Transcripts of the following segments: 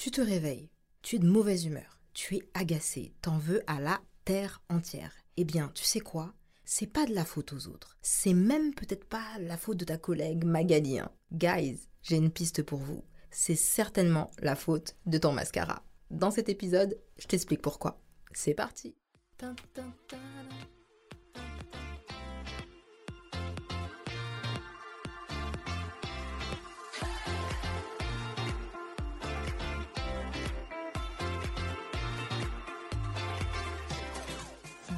Tu te réveilles, tu es de mauvaise humeur, tu es agacé, t'en veux à la terre entière. Eh bien, tu sais quoi? C'est pas de la faute aux autres. C'est même peut-être pas la faute de ta collègue Magali. Hein. Guys, j'ai une piste pour vous. C'est certainement la faute de ton mascara. Dans cet épisode, je t'explique pourquoi. C'est parti.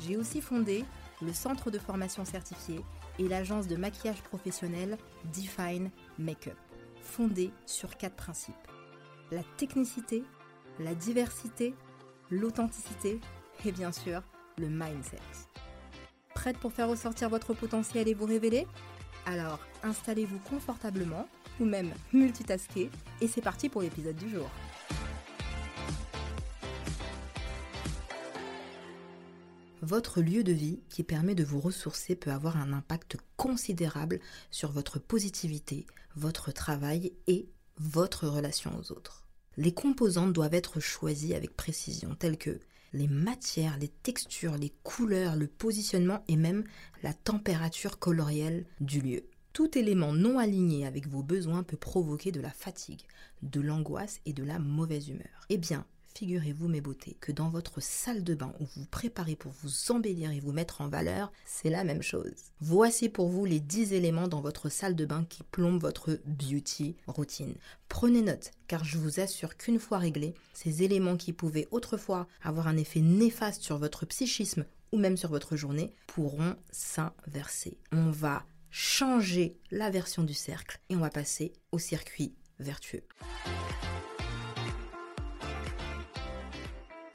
J'ai aussi fondé le centre de formation certifié et l'agence de maquillage professionnel Define Makeup, fondée sur quatre principes. La technicité, la diversité, l'authenticité et bien sûr le mindset. Prête pour faire ressortir votre potentiel et vous révéler? Alors installez-vous confortablement ou même multitasker et c'est parti pour l'épisode du jour. Votre lieu de vie qui permet de vous ressourcer peut avoir un impact considérable sur votre positivité, votre travail et votre relation aux autres. Les composantes doivent être choisies avec précision, telles que les matières, les textures, les couleurs, le positionnement et même la température colorielle du lieu. Tout élément non aligné avec vos besoins peut provoquer de la fatigue, de l'angoisse et de la mauvaise humeur. Eh bien, figurez-vous mes beautés, que dans votre salle de bain où vous préparez pour vous embellir et vous mettre en valeur, c'est la même chose. Voici pour vous les 10 éléments dans votre salle de bain qui plombent votre beauty routine. Prenez note, car je vous assure qu'une fois réglés, ces éléments qui pouvaient autrefois avoir un effet néfaste sur votre psychisme ou même sur votre journée pourront s'inverser. On va changer la version du cercle et on va passer au circuit vertueux.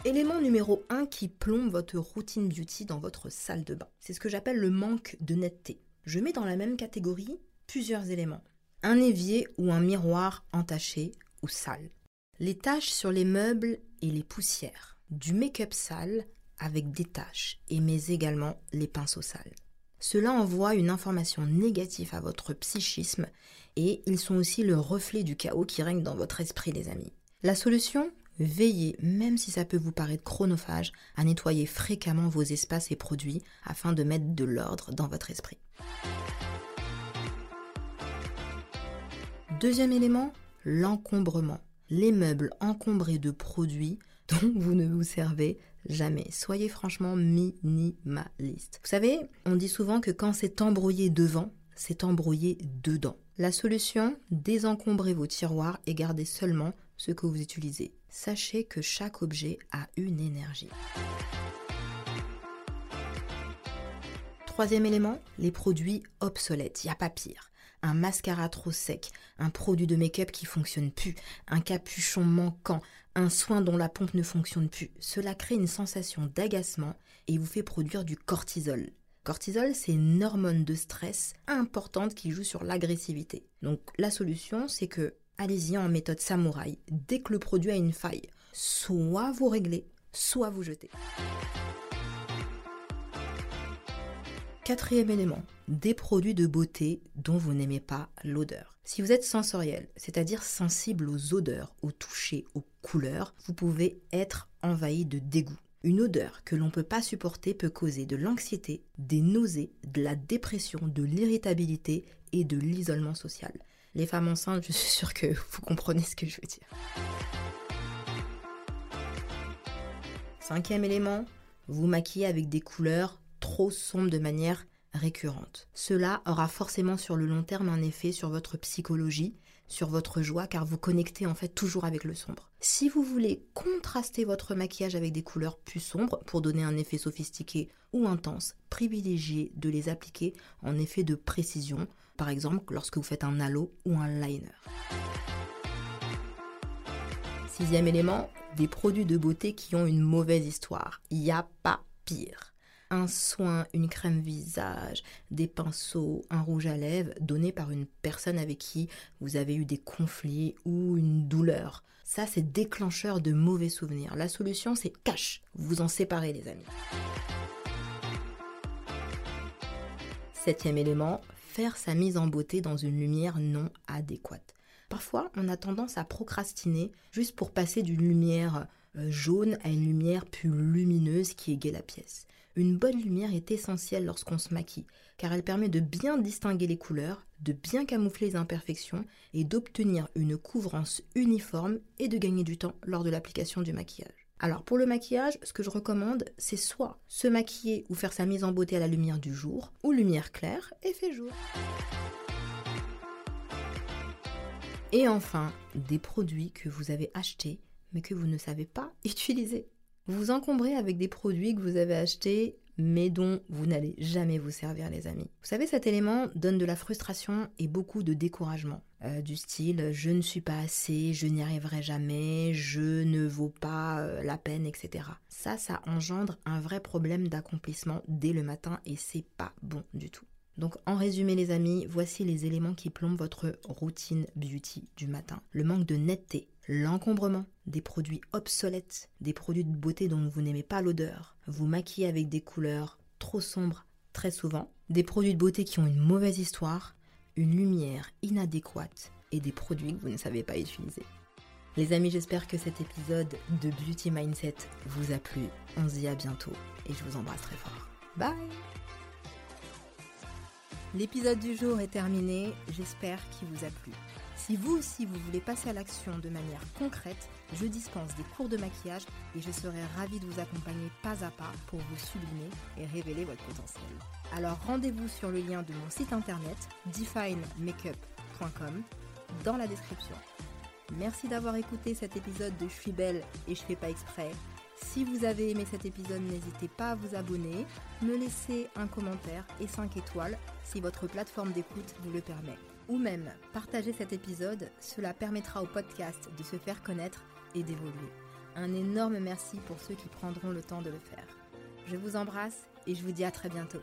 Élément numéro 1 qui plombe votre routine beauty dans votre salle de bain. C'est ce que j'appelle le manque de netteté. Je mets dans la même catégorie plusieurs éléments. Un évier ou un miroir entaché ou sale. Les taches sur les meubles et les poussières. Du make-up sale avec des taches et mais également les pinceaux sales. Cela envoie une information négative à votre psychisme et ils sont aussi le reflet du chaos qui règne dans votre esprit les amis. La solution? Veillez, même si ça peut vous paraître chronophage, à nettoyer fréquemment vos espaces et produits afin de mettre de l'ordre dans votre esprit. Deuxième élément, l'encombrement. Les meubles encombrés de produits dont vous ne vous servez jamais. Soyez franchement minimaliste. Vous savez, on dit souvent que quand c'est embrouillé devant, c'est embrouillé dedans. La solution, désencombrez vos tiroirs et gardez seulement ce que vous utilisez. Sachez que chaque objet a une énergie. Troisième élément, les produits obsolètes. Il n'y a pas pire. Un mascara trop sec, un produit de make-up qui fonctionne plus, un capuchon manquant, un soin dont la pompe ne fonctionne plus. Cela crée une sensation d'agacement et vous fait produire du cortisol. Cortisol, c'est une hormone de stress importante qui joue sur l'agressivité. Donc la solution, c'est que allez-y en méthode samouraï. Dès que le produit a une faille, soit vous réglez, soit vous jetez. Quatrième élément, des produits de beauté dont vous n'aimez pas l'odeur. Si vous êtes sensoriel, c'est-à-dire sensible aux odeurs, aux touchés, aux couleurs, vous pouvez être envahi de dégoût. Une odeur que l'on ne peut pas supporter peut causer de l'anxiété, des nausées, de la dépression, de l'irritabilité et de l'isolement social. Les femmes enceintes, je suis sûre que vous comprenez ce que je veux dire. Cinquième élément, vous maquillez avec des couleurs trop sombres de manière récurrente. Cela aura forcément sur le long terme un effet sur votre psychologie, sur votre joie, car vous connectez en fait toujours avec le sombre. Si vous voulez contraster votre maquillage avec des couleurs plus sombres pour donner un effet sophistiqué ou intense, privilégiez de les appliquer en effet de précision, par exemple lorsque vous faites un halo ou un liner. Sixième élément, des produits de beauté qui ont une mauvaise histoire. Il n'y a pas pire. Un soin, une crème visage, des pinceaux, un rouge à lèvres donné par une personne avec qui vous avez eu des conflits ou une douleur. Ça, c'est déclencheur de mauvais souvenirs. La solution, c'est cash. Vous en séparez, les amis. Septième élément, faire sa mise en beauté dans une lumière non adéquate. Parfois, on a tendance à procrastiner juste pour passer d'une lumière euh, jaune à une lumière plus lumineuse qui égaye la pièce. Une bonne lumière est essentielle lorsqu'on se maquille, car elle permet de bien distinguer les couleurs, de bien camoufler les imperfections et d'obtenir une couvrance uniforme et de gagner du temps lors de l'application du maquillage. Alors pour le maquillage, ce que je recommande, c'est soit se maquiller ou faire sa mise en beauté à la lumière du jour, ou lumière claire et fait jour. Et enfin, des produits que vous avez achetés mais que vous ne savez pas utiliser. Vous vous encombrez avec des produits que vous avez achetés mais dont vous n'allez jamais vous servir les amis. Vous savez, cet élément donne de la frustration et beaucoup de découragement. Euh, du style je ne suis pas assez, je n'y arriverai jamais, je ne vaux pas euh, la peine, etc. Ça, ça engendre un vrai problème d'accomplissement dès le matin et c'est pas bon du tout. Donc en résumé les amis, voici les éléments qui plombent votre routine beauty du matin. Le manque de netteté, l'encombrement, des produits obsolètes, des produits de beauté dont vous n'aimez pas l'odeur, vous maquillez avec des couleurs trop sombres très souvent, des produits de beauté qui ont une mauvaise histoire, une lumière inadéquate et des produits que vous ne savez pas utiliser. Les amis, j'espère que cet épisode de Beauty Mindset vous a plu. On se dit à bientôt et je vous embrasse très fort. Bye L'épisode du jour est terminé, j'espère qu'il vous a plu. Si vous aussi vous voulez passer à l'action de manière concrète, je dispense des cours de maquillage et je serai ravie de vous accompagner pas à pas pour vous sublimer et révéler votre potentiel. Alors rendez-vous sur le lien de mon site internet definemakeup.com dans la description. Merci d'avoir écouté cet épisode de Je suis belle et je fais pas exprès. Si vous avez aimé cet épisode, n'hésitez pas à vous abonner, me laisser un commentaire et 5 étoiles si votre plateforme d'écoute vous le permet. Ou même partager cet épisode, cela permettra au podcast de se faire connaître et d'évoluer. Un énorme merci pour ceux qui prendront le temps de le faire. Je vous embrasse et je vous dis à très bientôt.